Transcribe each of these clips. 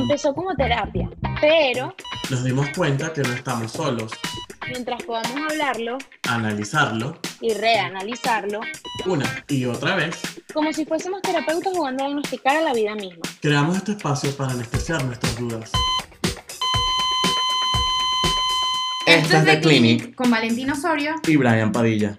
empezó como terapia, pero Nos dimos cuenta que no estamos solos. mientras podamos hablarlo Analizarlo y reanalizarlo, una y otra vez, como si fuésemos terapeutas jugando a diagnosticar a la vida misma. creamos este espacio para anestesiar nuestras dudas. Esto es The Clinic con Valentín Osorio. Y Brian Padilla.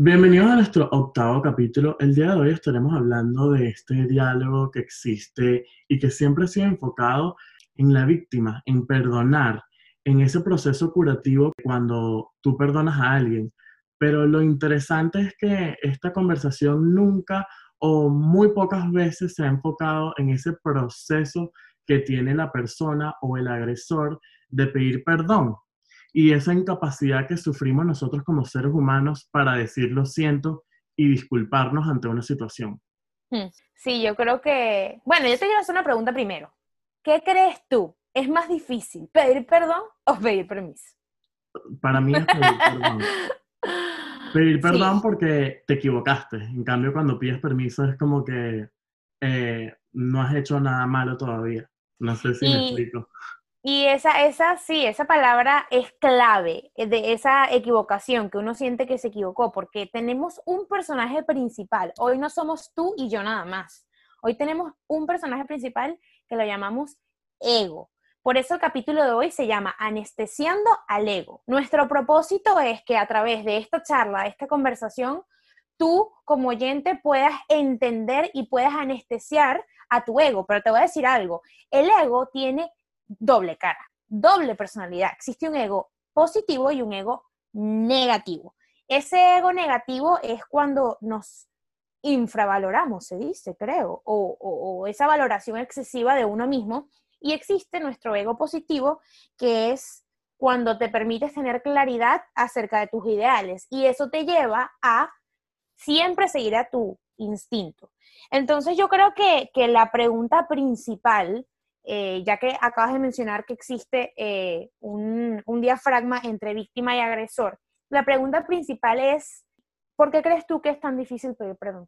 Bienvenidos a nuestro octavo capítulo. El día de hoy estaremos hablando de este diálogo que existe y que siempre ha sido enfocado en la víctima, en perdonar, en ese proceso curativo cuando tú perdonas a alguien. Pero lo interesante es que esta conversación nunca o muy pocas veces se ha enfocado en ese proceso que tiene la persona o el agresor de pedir perdón y esa incapacidad que sufrimos nosotros como seres humanos para decir lo siento y disculparnos ante una situación. Hmm. Sí, yo creo que... Bueno, yo te quiero hacer una pregunta primero. ¿Qué crees tú? ¿Es más difícil pedir perdón o pedir permiso? Para mí es pedir perdón. Pedir perdón Sí. porque te equivocaste. En cambio, cuando pides permiso es como que eh, no has hecho nada malo todavía. No sé si me explico. Y esa, esa, sí, esa palabra es clave eh, de esa equivocación que uno siente que se equivocó, porque tenemos un personaje principal. Hoy no somos tú y yo nada más. Hoy tenemos un personaje principal que lo llamamos ego. Por eso el capítulo de hoy se llama Anestesiando al ego. Nuestro propósito es que a través de esta charla, de esta conversación, tú como oyente puedas entender y puedas anestesiar a tu ego. Pero te voy a decir algo, el ego tiene doble cara, doble personalidad. Existe un ego positivo y un ego negativo. Ese ego negativo es cuando nos infravaloramos, se dice, creo, o, esa valoración excesiva de uno mismo. Y existe nuestro ego positivo, que es cuando te permites tener claridad acerca de tus ideales. Y eso te lleva a siempre seguir a tu instinto. Entonces yo creo que, que la pregunta principal eh, ya que acabas de mencionar que existe eh, un, un diafragma entre víctima y agresor, la pregunta principal es, ¿por qué crees tú que es tan difícil pedir perdón?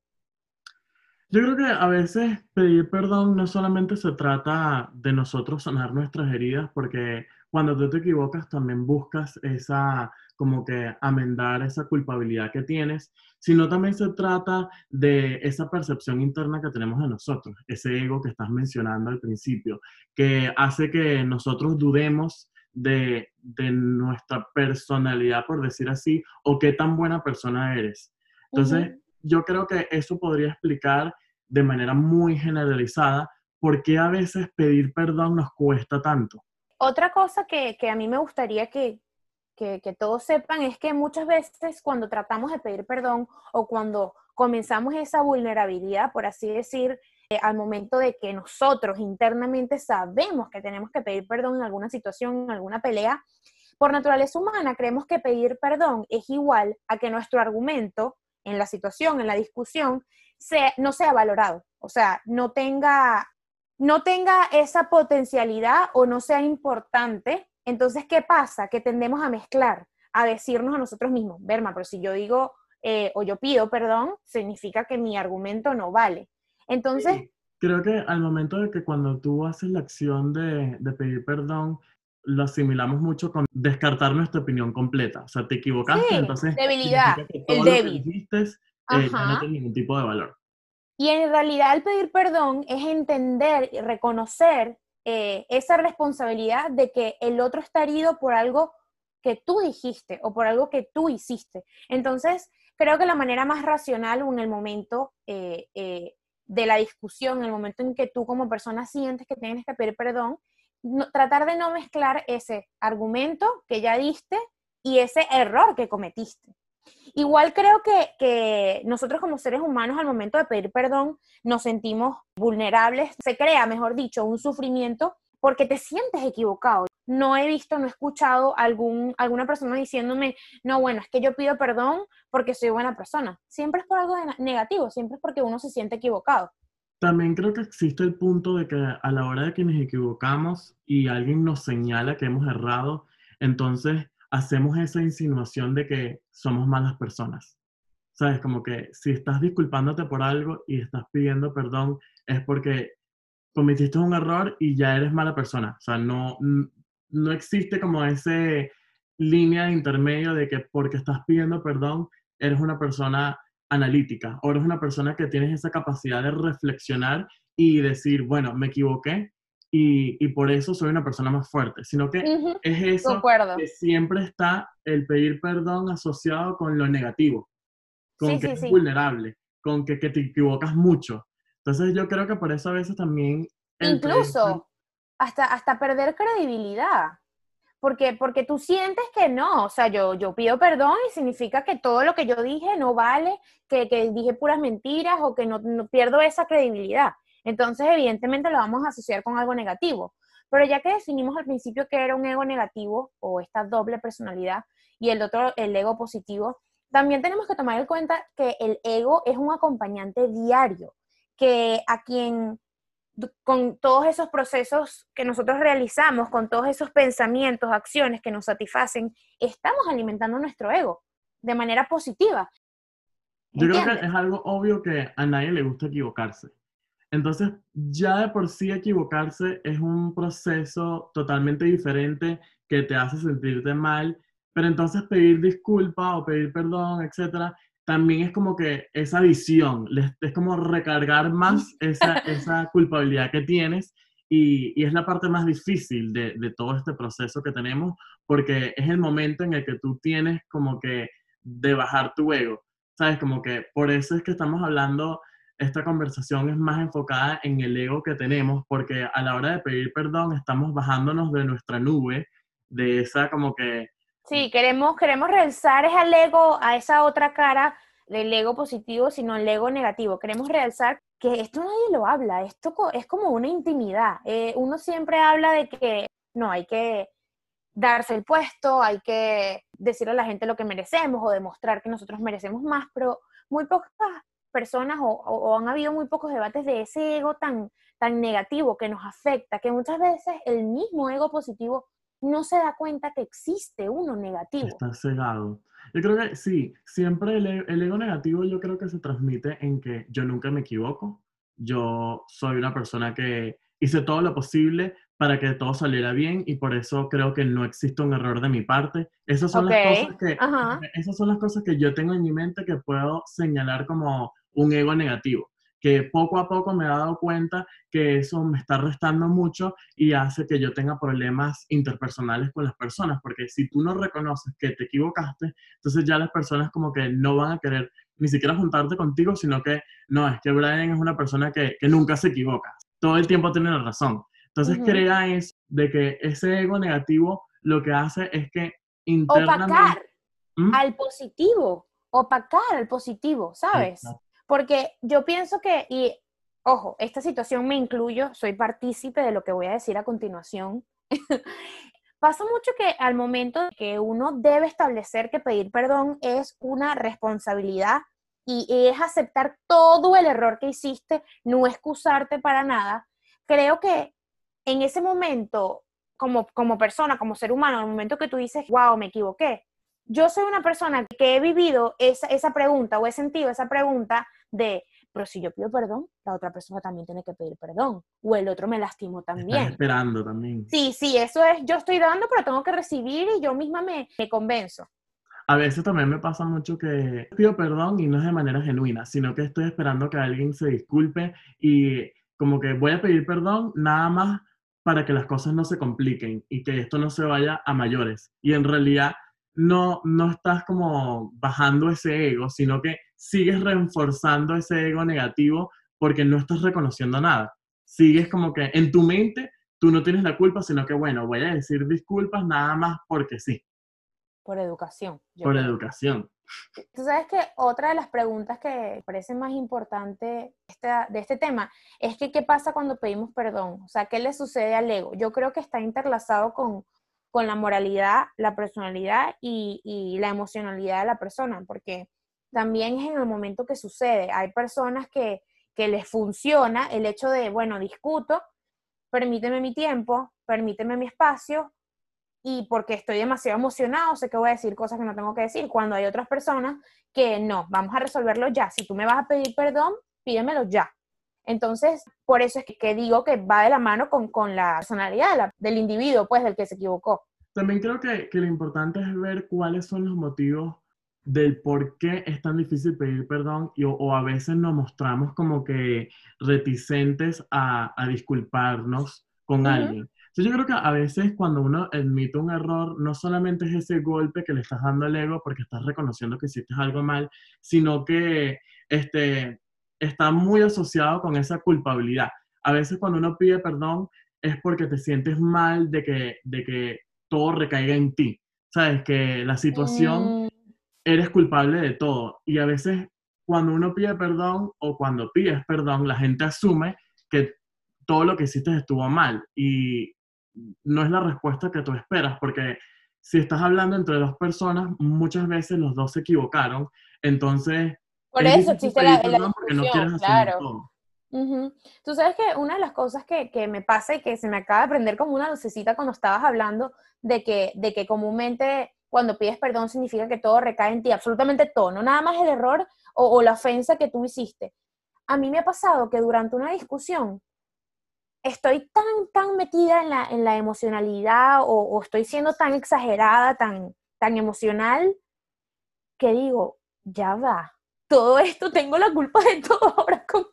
Yo creo que a veces pedir perdón no solamente se trata de nosotros sanar nuestras heridas, porque cuando tú te equivocas también buscas esa, como que amendar esa culpabilidad que tienes, sino también se trata de esa percepción interna que tenemos de nosotros, ese ego que estás mencionando al principio, que hace que nosotros dudemos de, de nuestra personalidad, por decir así, o qué tan buena persona eres. Entonces, yo creo que eso podría explicar de manera muy generalizada por qué a veces pedir perdón nos cuesta tanto. Otra cosa que, que a mí me gustaría que, que, que todos sepan es que muchas veces cuando tratamos de pedir perdón o cuando comenzamos esa vulnerabilidad, por así decir, eh, al momento de que nosotros internamente sabemos que tenemos que pedir perdón en alguna situación, en alguna pelea, por naturaleza humana creemos que pedir perdón es igual a que nuestro argumento en la situación, en la discusión, sea- no sea valorado, o sea, no tenga, no tenga esa potencialidad o no sea importante. Entonces, ¿qué pasa? Que tendemos a mezclar, a decirnos a nosotros mismos, Berma, pero si yo digo eh, o yo pido perdón, significa que mi argumento no vale. Entonces, Sí, Creo que al momento de que cuando tú haces la acción de, de pedir perdón, lo asimilamos mucho con descartar nuestra opinión completa. O sea, te equivocaste, Sí, entonces debilidad, que el todo lo que débil. dijiste, eh, no tiene ningún tipo de valor. Y en realidad el pedir perdón es entender y reconocer eh, esa responsabilidad de que el otro está herido por algo que tú dijiste o por algo que tú hiciste. Entonces, creo que la manera más racional en el momento eh, eh, de la discusión, en el momento en que tú como persona sientes que tienes que pedir perdón, no- tratar de no mezclar ese argumento que ya diste y ese error que cometiste. Igual creo que, que nosotros como seres humanos al momento de pedir perdón nos sentimos vulnerables, se crea, mejor dicho, un sufrimiento porque te sientes equivocado. No he visto, no he escuchado algún, alguna persona diciéndome, no, bueno, es que yo pido perdón porque soy buena persona. Siempre es por algo negativo, siempre es porque uno se siente equivocado. También creo que existe el punto de que a la hora de que nos equivocamos y alguien nos señala que hemos errado, entonces hacemos esa insinuación de que somos malas personas. ¿Sabes? Como que si estás disculpándote por algo y estás pidiendo perdón, es porque cometiste un error y ya eres mala persona. O sea, no, no existe como ese línea de intermedio de que porque estás pidiendo perdón, eres una persona analítica o eres una persona que tienes esa capacidad de reflexionar y decir, bueno, me equivoqué y, por eso soy una persona más fuerte, sino que es eso que siempre está el pedir perdón asociado con lo negativo, con que es vulnerable, con que, que, te equivocas mucho. Entonces yo creo que por eso a veces también... Incluso hasta, hasta perder credibilidad. Porque, porque tú sientes que no, o sea, yo, yo pido perdón y significa que todo lo que yo dije no vale, que, que dije puras mentiras o que no, no pierdo esa credibilidad. Entonces, evidentemente lo vamos a asociar con algo negativo. Pero ya que definimos al principio que era un ego negativo o esta doble personalidad y el otro, el ego positivo, también tenemos que tomar en cuenta que el ego es un acompañante diario, que a quien con todos esos procesos que nosotros realizamos, con todos esos pensamientos, acciones que nos satisfacen, estamos alimentando nuestro ego de manera positiva. Yo creo que es algo obvio que a nadie le gusta equivocarse. Entonces, ya de por sí equivocarse es un proceso totalmente diferente que te hace sentirte mal, pero entonces pedir disculpa o pedir perdón, etcétera, también es como que esa visión, es como recargar más esa, esa culpabilidad que tienes y, y, es la parte más difícil de, de, todo este proceso que tenemos porque es el momento en el que tú tienes como que de bajar tu ego, ¿sabes? Como que por eso es que estamos hablando esta conversación es más enfocada en el ego que tenemos, porque a la hora de pedir perdón estamos bajándonos de nuestra nube, de esa como que... Sí, queremos, queremos realzar ese ego, a esa otra cara del ego positivo, sino el ego negativo. Queremos realzar que esto nadie lo habla, esto es como una intimidad. Eh, uno siempre habla de que no, hay que darse el puesto, hay que decirle a la gente lo que merecemos o demostrar que nosotros merecemos más, pero muy pocas personas o, han habido muy pocos debates de ese ego tan, tan negativo que nos afecta, que muchas veces el mismo ego positivo no se da cuenta que existe uno negativo. Está cegado. Yo creo que sí, siempre el, e, el, ego negativo yo creo que se transmite en que yo nunca me equivoco, yo soy una persona que hice todo lo posible para que todo saliera bien y por eso creo que no existe un error de mi parte. Esas son, las, cosas que, esas son las cosas que yo tengo en mi mente que puedo señalar como un ego negativo, que poco a poco me he dado cuenta que eso me está restando mucho y hace que yo tenga problemas interpersonales con las personas, porque si tú no reconoces que te equivocaste, entonces ya las personas como que no van a querer ni siquiera juntarte contigo, sino que no, es que Brian es una persona que, nunca se equivoca, todo el tiempo tiene la razón. Entonces crea es de que ese ego negativo lo que hace es que internamente... Opacar ¿Mm? al positivo, opacar al positivo, ¿sabes? Porque yo pienso que, y ojo, esta situación me incluyo, soy partícipe de lo que voy a decir a continuación. Pasa mucho que al momento que uno debe establecer que pedir perdón es una responsabilidad y es aceptar todo el error que hiciste, no excusarte para nada, creo que en ese momento, como, como persona, como ser humano, en el momento que tú dices, wow, me equivoqué, yo soy una persona que he vivido esa, esa pregunta o he sentido esa pregunta de, pero si yo pido perdón, la otra persona también tiene que pedir perdón, o el otro me lastimó también. Estás esperando también. Sí, sí, eso es, yo estoy dando, pero tengo que recibir y yo misma me, me convenzo. A veces también me pasa mucho que pido perdón y no es de manera genuina, sino que estoy esperando que alguien se disculpe y como que voy a pedir perdón nada más para que las cosas no se compliquen y que esto no se vaya a mayores. Y en realidad no, no estás como bajando ese ego, sino que sigues reforzando ese ego negativo porque no estás reconociendo nada. Sigues como que en tu mente tú no tienes la culpa, sino que bueno, voy a decir disculpas nada más porque sí. Por educación. Por educación. Tú sabes que otra de las preguntas que parece más importante de este tema es que qué pasa cuando pedimos perdón, o sea, ¿qué le sucede al ego? Yo creo que está interlazado con, con la moralidad, la personalidad y, la emocionalidad de la persona, porque también es en el momento que sucede. Hay personas que, que les funciona el hecho de, bueno, discuto, permíteme mi tiempo, permíteme mi espacio, y porque estoy demasiado emocionado, sé que voy a decir cosas que no tengo que decir, cuando hay otras personas que no, vamos a resolverlo ya. Si tú me vas a pedir perdón, pídemelo ya. Entonces, por eso es que, digo que va de la mano con, la personalidad del individuo, pues, del que se equivocó. También creo que, lo importante es ver cuáles son los motivos del por qué es tan difícil pedir perdón y, o, a veces nos mostramos como que reticentes a, disculparnos con alguien. yo creo que a veces cuando uno admite un error, no solamente es ese golpe que le estás dando al ego porque estás reconociendo que hiciste algo mal, sino que este, está muy asociado con esa culpabilidad. A veces cuando uno pide perdón es porque te sientes mal de que, de que todo recaiga en ti. Sabes que la situación, mm. eres culpable de todo. Y a veces cuando uno pide perdón o cuando pides perdón, la gente asume que todo lo que hiciste estuvo mal. Y no es la respuesta que tú esperas, porque si estás hablando entre dos personas, muchas veces los dos se equivocaron. Entonces, por eso existe la, la claro. Tú sabes que una de las cosas que, que, me pasa y que se me acaba de prender como una lucecita cuando estabas hablando de que, de que comúnmente cuando pides perdón significa que todo recae en ti, absolutamente todo, no nada más el error o, la ofensa que tú hiciste. A mí me ha pasado que durante una discusión estoy tan, tan metida en la, en la emocionalidad o, o, estoy siendo tan exagerada, tan, tan emocional, que digo, ya va, todo esto tengo la culpa de todo ahora, ¿cómo?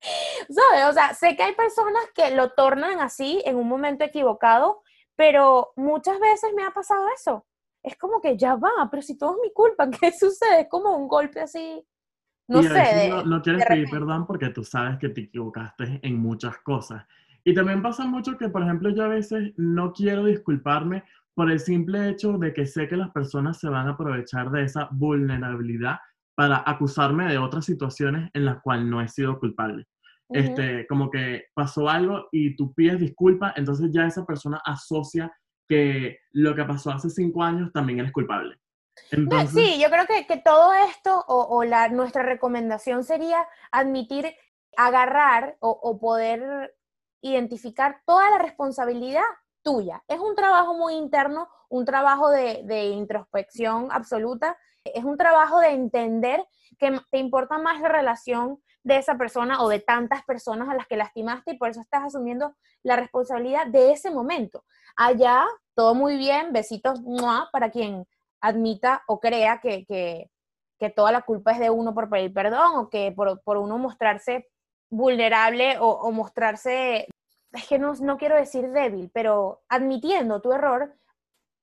¿Sabes? O sea, sé que hay personas que lo tornan así en un momento equivocado, pero muchas veces me ha pasado eso. Es como que ya va, pero si todo es mi culpa, ¿qué sucede? Es como un golpe así, no sé. no, quieres pedir perdón porque tú sabes que te equivocaste en muchas cosas. Y también pasa mucho que, por ejemplo, yo a veces no quiero disculparme por el simple hecho de que sé que las personas se van a aprovechar de esa vulnerabilidad para acusarme de otras situaciones en las cuales no he sido culpable. este, como que pasó algo y tú pides disculpas, entonces ya esa persona asocia que lo que pasó hace cinco años también eres culpable. sí, yo creo que, que todo esto o, o, la, nuestra recomendación sería admitir, agarrar o, o poder identificar toda la responsabilidad tuya. Es un trabajo muy interno, un trabajo de, introspección absoluta es un trabajo de entender que te importa más la relación de esa persona o de tantas personas a las que lastimaste y por eso estás asumiendo la responsabilidad de ese momento. Allá, todo muy bien, besitos para quien admita o crea que, que, toda la culpa es de uno por pedir perdón o que por, por uno mostrarse vulnerable o mostrarse, es que no, no quiero decir débil, pero admitiendo tu error,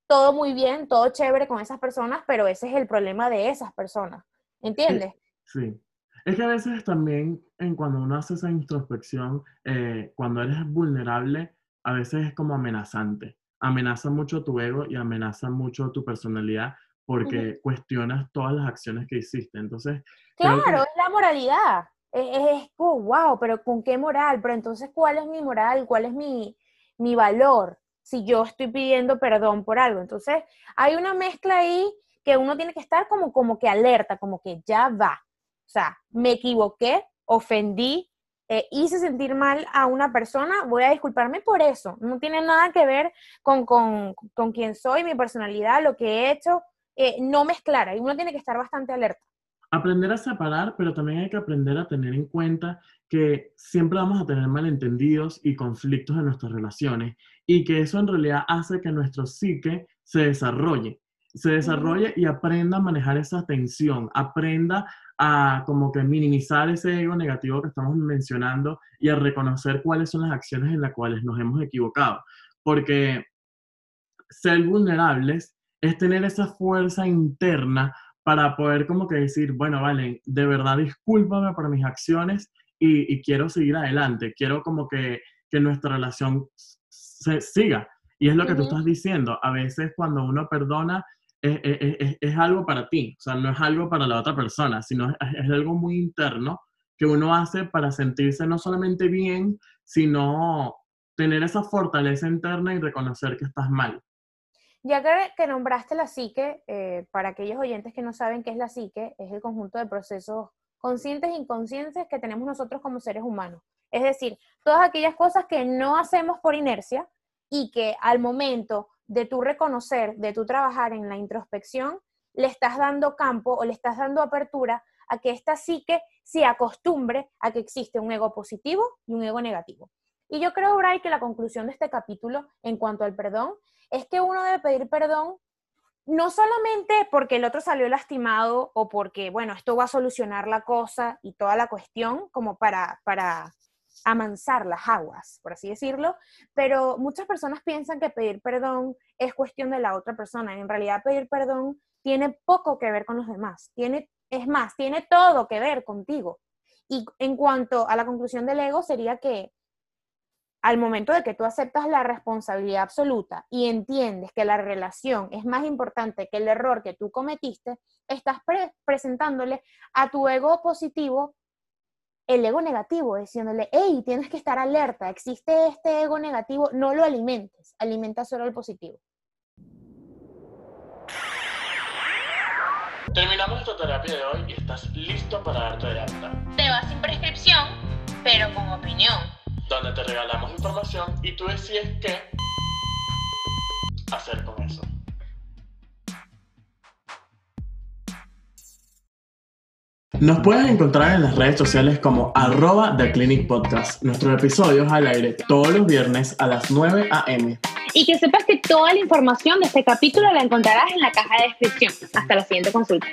todo muy bien, todo chévere con esas personas, pero ese es el problema de esas personas. ¿Entiendes? Sí. Es que a veces también en cuando uno hace esa introspección, eh, cuando eres vulnerable, a veces es como amenazante. Amenaza mucho tu ego y amenaza mucho tu personalidad porque cuestionas todas las acciones que hiciste. Entonces. Claro, es la moralidad. Es, wow, pero ¿con qué moral? Pero entonces, ¿cuál es mi moral? ¿Cuál es mi, mi valor? si yo estoy pidiendo perdón por algo. Entonces, hay una mezcla ahí que uno tiene que estar como, como que alerta, como que ya va. O sea, me equivoqué, ofendí, eh, hice sentir mal a una persona, voy a disculparme por eso. No tiene nada que ver con, con, con quién soy, mi personalidad, lo que he hecho. Eh, no mezclar, y uno tiene que estar bastante alerta. Aprender a separar, pero también hay que aprender a tener en cuenta que siempre vamos a tener malentendidos y conflictos en nuestras relaciones y que eso en realidad hace que nuestro psique se desarrolle, se desarrolle y aprenda a manejar esa tensión, aprenda a como que minimizar ese ego negativo que estamos mencionando y a reconocer cuáles son las acciones en las cuales nos hemos equivocado. Porque ser vulnerables es tener esa fuerza interna para poder como que decir, bueno, vale, de verdad discúlpame por mis acciones y, quiero seguir adelante, quiero como que, que nuestra relación se siga. Y es lo que tú estás diciendo, a veces cuando uno perdona es, es, es, algo para ti, o sea, no es algo para la otra persona, sino es, algo muy interno que uno hace para sentirse no solamente bien, sino tener esa fortaleza interna y reconocer que estás mal. Ya que, que nombraste la psique, eh, para aquellos oyentes que no saben qué es la psique, es el conjunto de procesos conscientes e inconscientes que tenemos nosotros como seres humanos. Es decir, todas aquellas cosas que no hacemos por inercia y que al momento de tu reconocer, de tu trabajar en la introspección, le estás dando campo o le estás dando apertura a que esta psique se acostumbre a que existe un ego positivo y un ego negativo. Y yo creo, Bray, que la conclusión de este capítulo en cuanto al perdón es que uno debe pedir perdón no solamente porque el otro salió lastimado o porque, bueno, esto va a solucionar la cosa y toda la cuestión como para, para amansar las aguas, por así decirlo, pero muchas personas piensan que pedir perdón es cuestión de la otra persona. En realidad pedir perdón tiene poco que ver con los demás, tiene, es más, tiene todo que ver contigo. Y en cuanto a la conclusión del ego, sería que al momento de que tú aceptas la responsabilidad absoluta y entiendes que la relación es más importante que el error que tú cometiste, estás presentándole a tu ego positivo el ego negativo, diciéndole, hey, tienes que estar alerta, existe este ego negativo, no lo alimentes, alimenta solo el positivo. Terminamos esta terapia de hoy y estás listo para darte de alta. Te vas sin prescripción, pero con opinión donde te regalamos información y tú decides qué hacer con eso. Nos puedes encontrar en las redes sociales como arroba The Clinic Podcast. Nuestros episodios al aire todos los viernes a las 9 a.m. Y que sepas que toda la información de este capítulo la encontrarás en la caja de descripción. Hasta la siguiente consulta.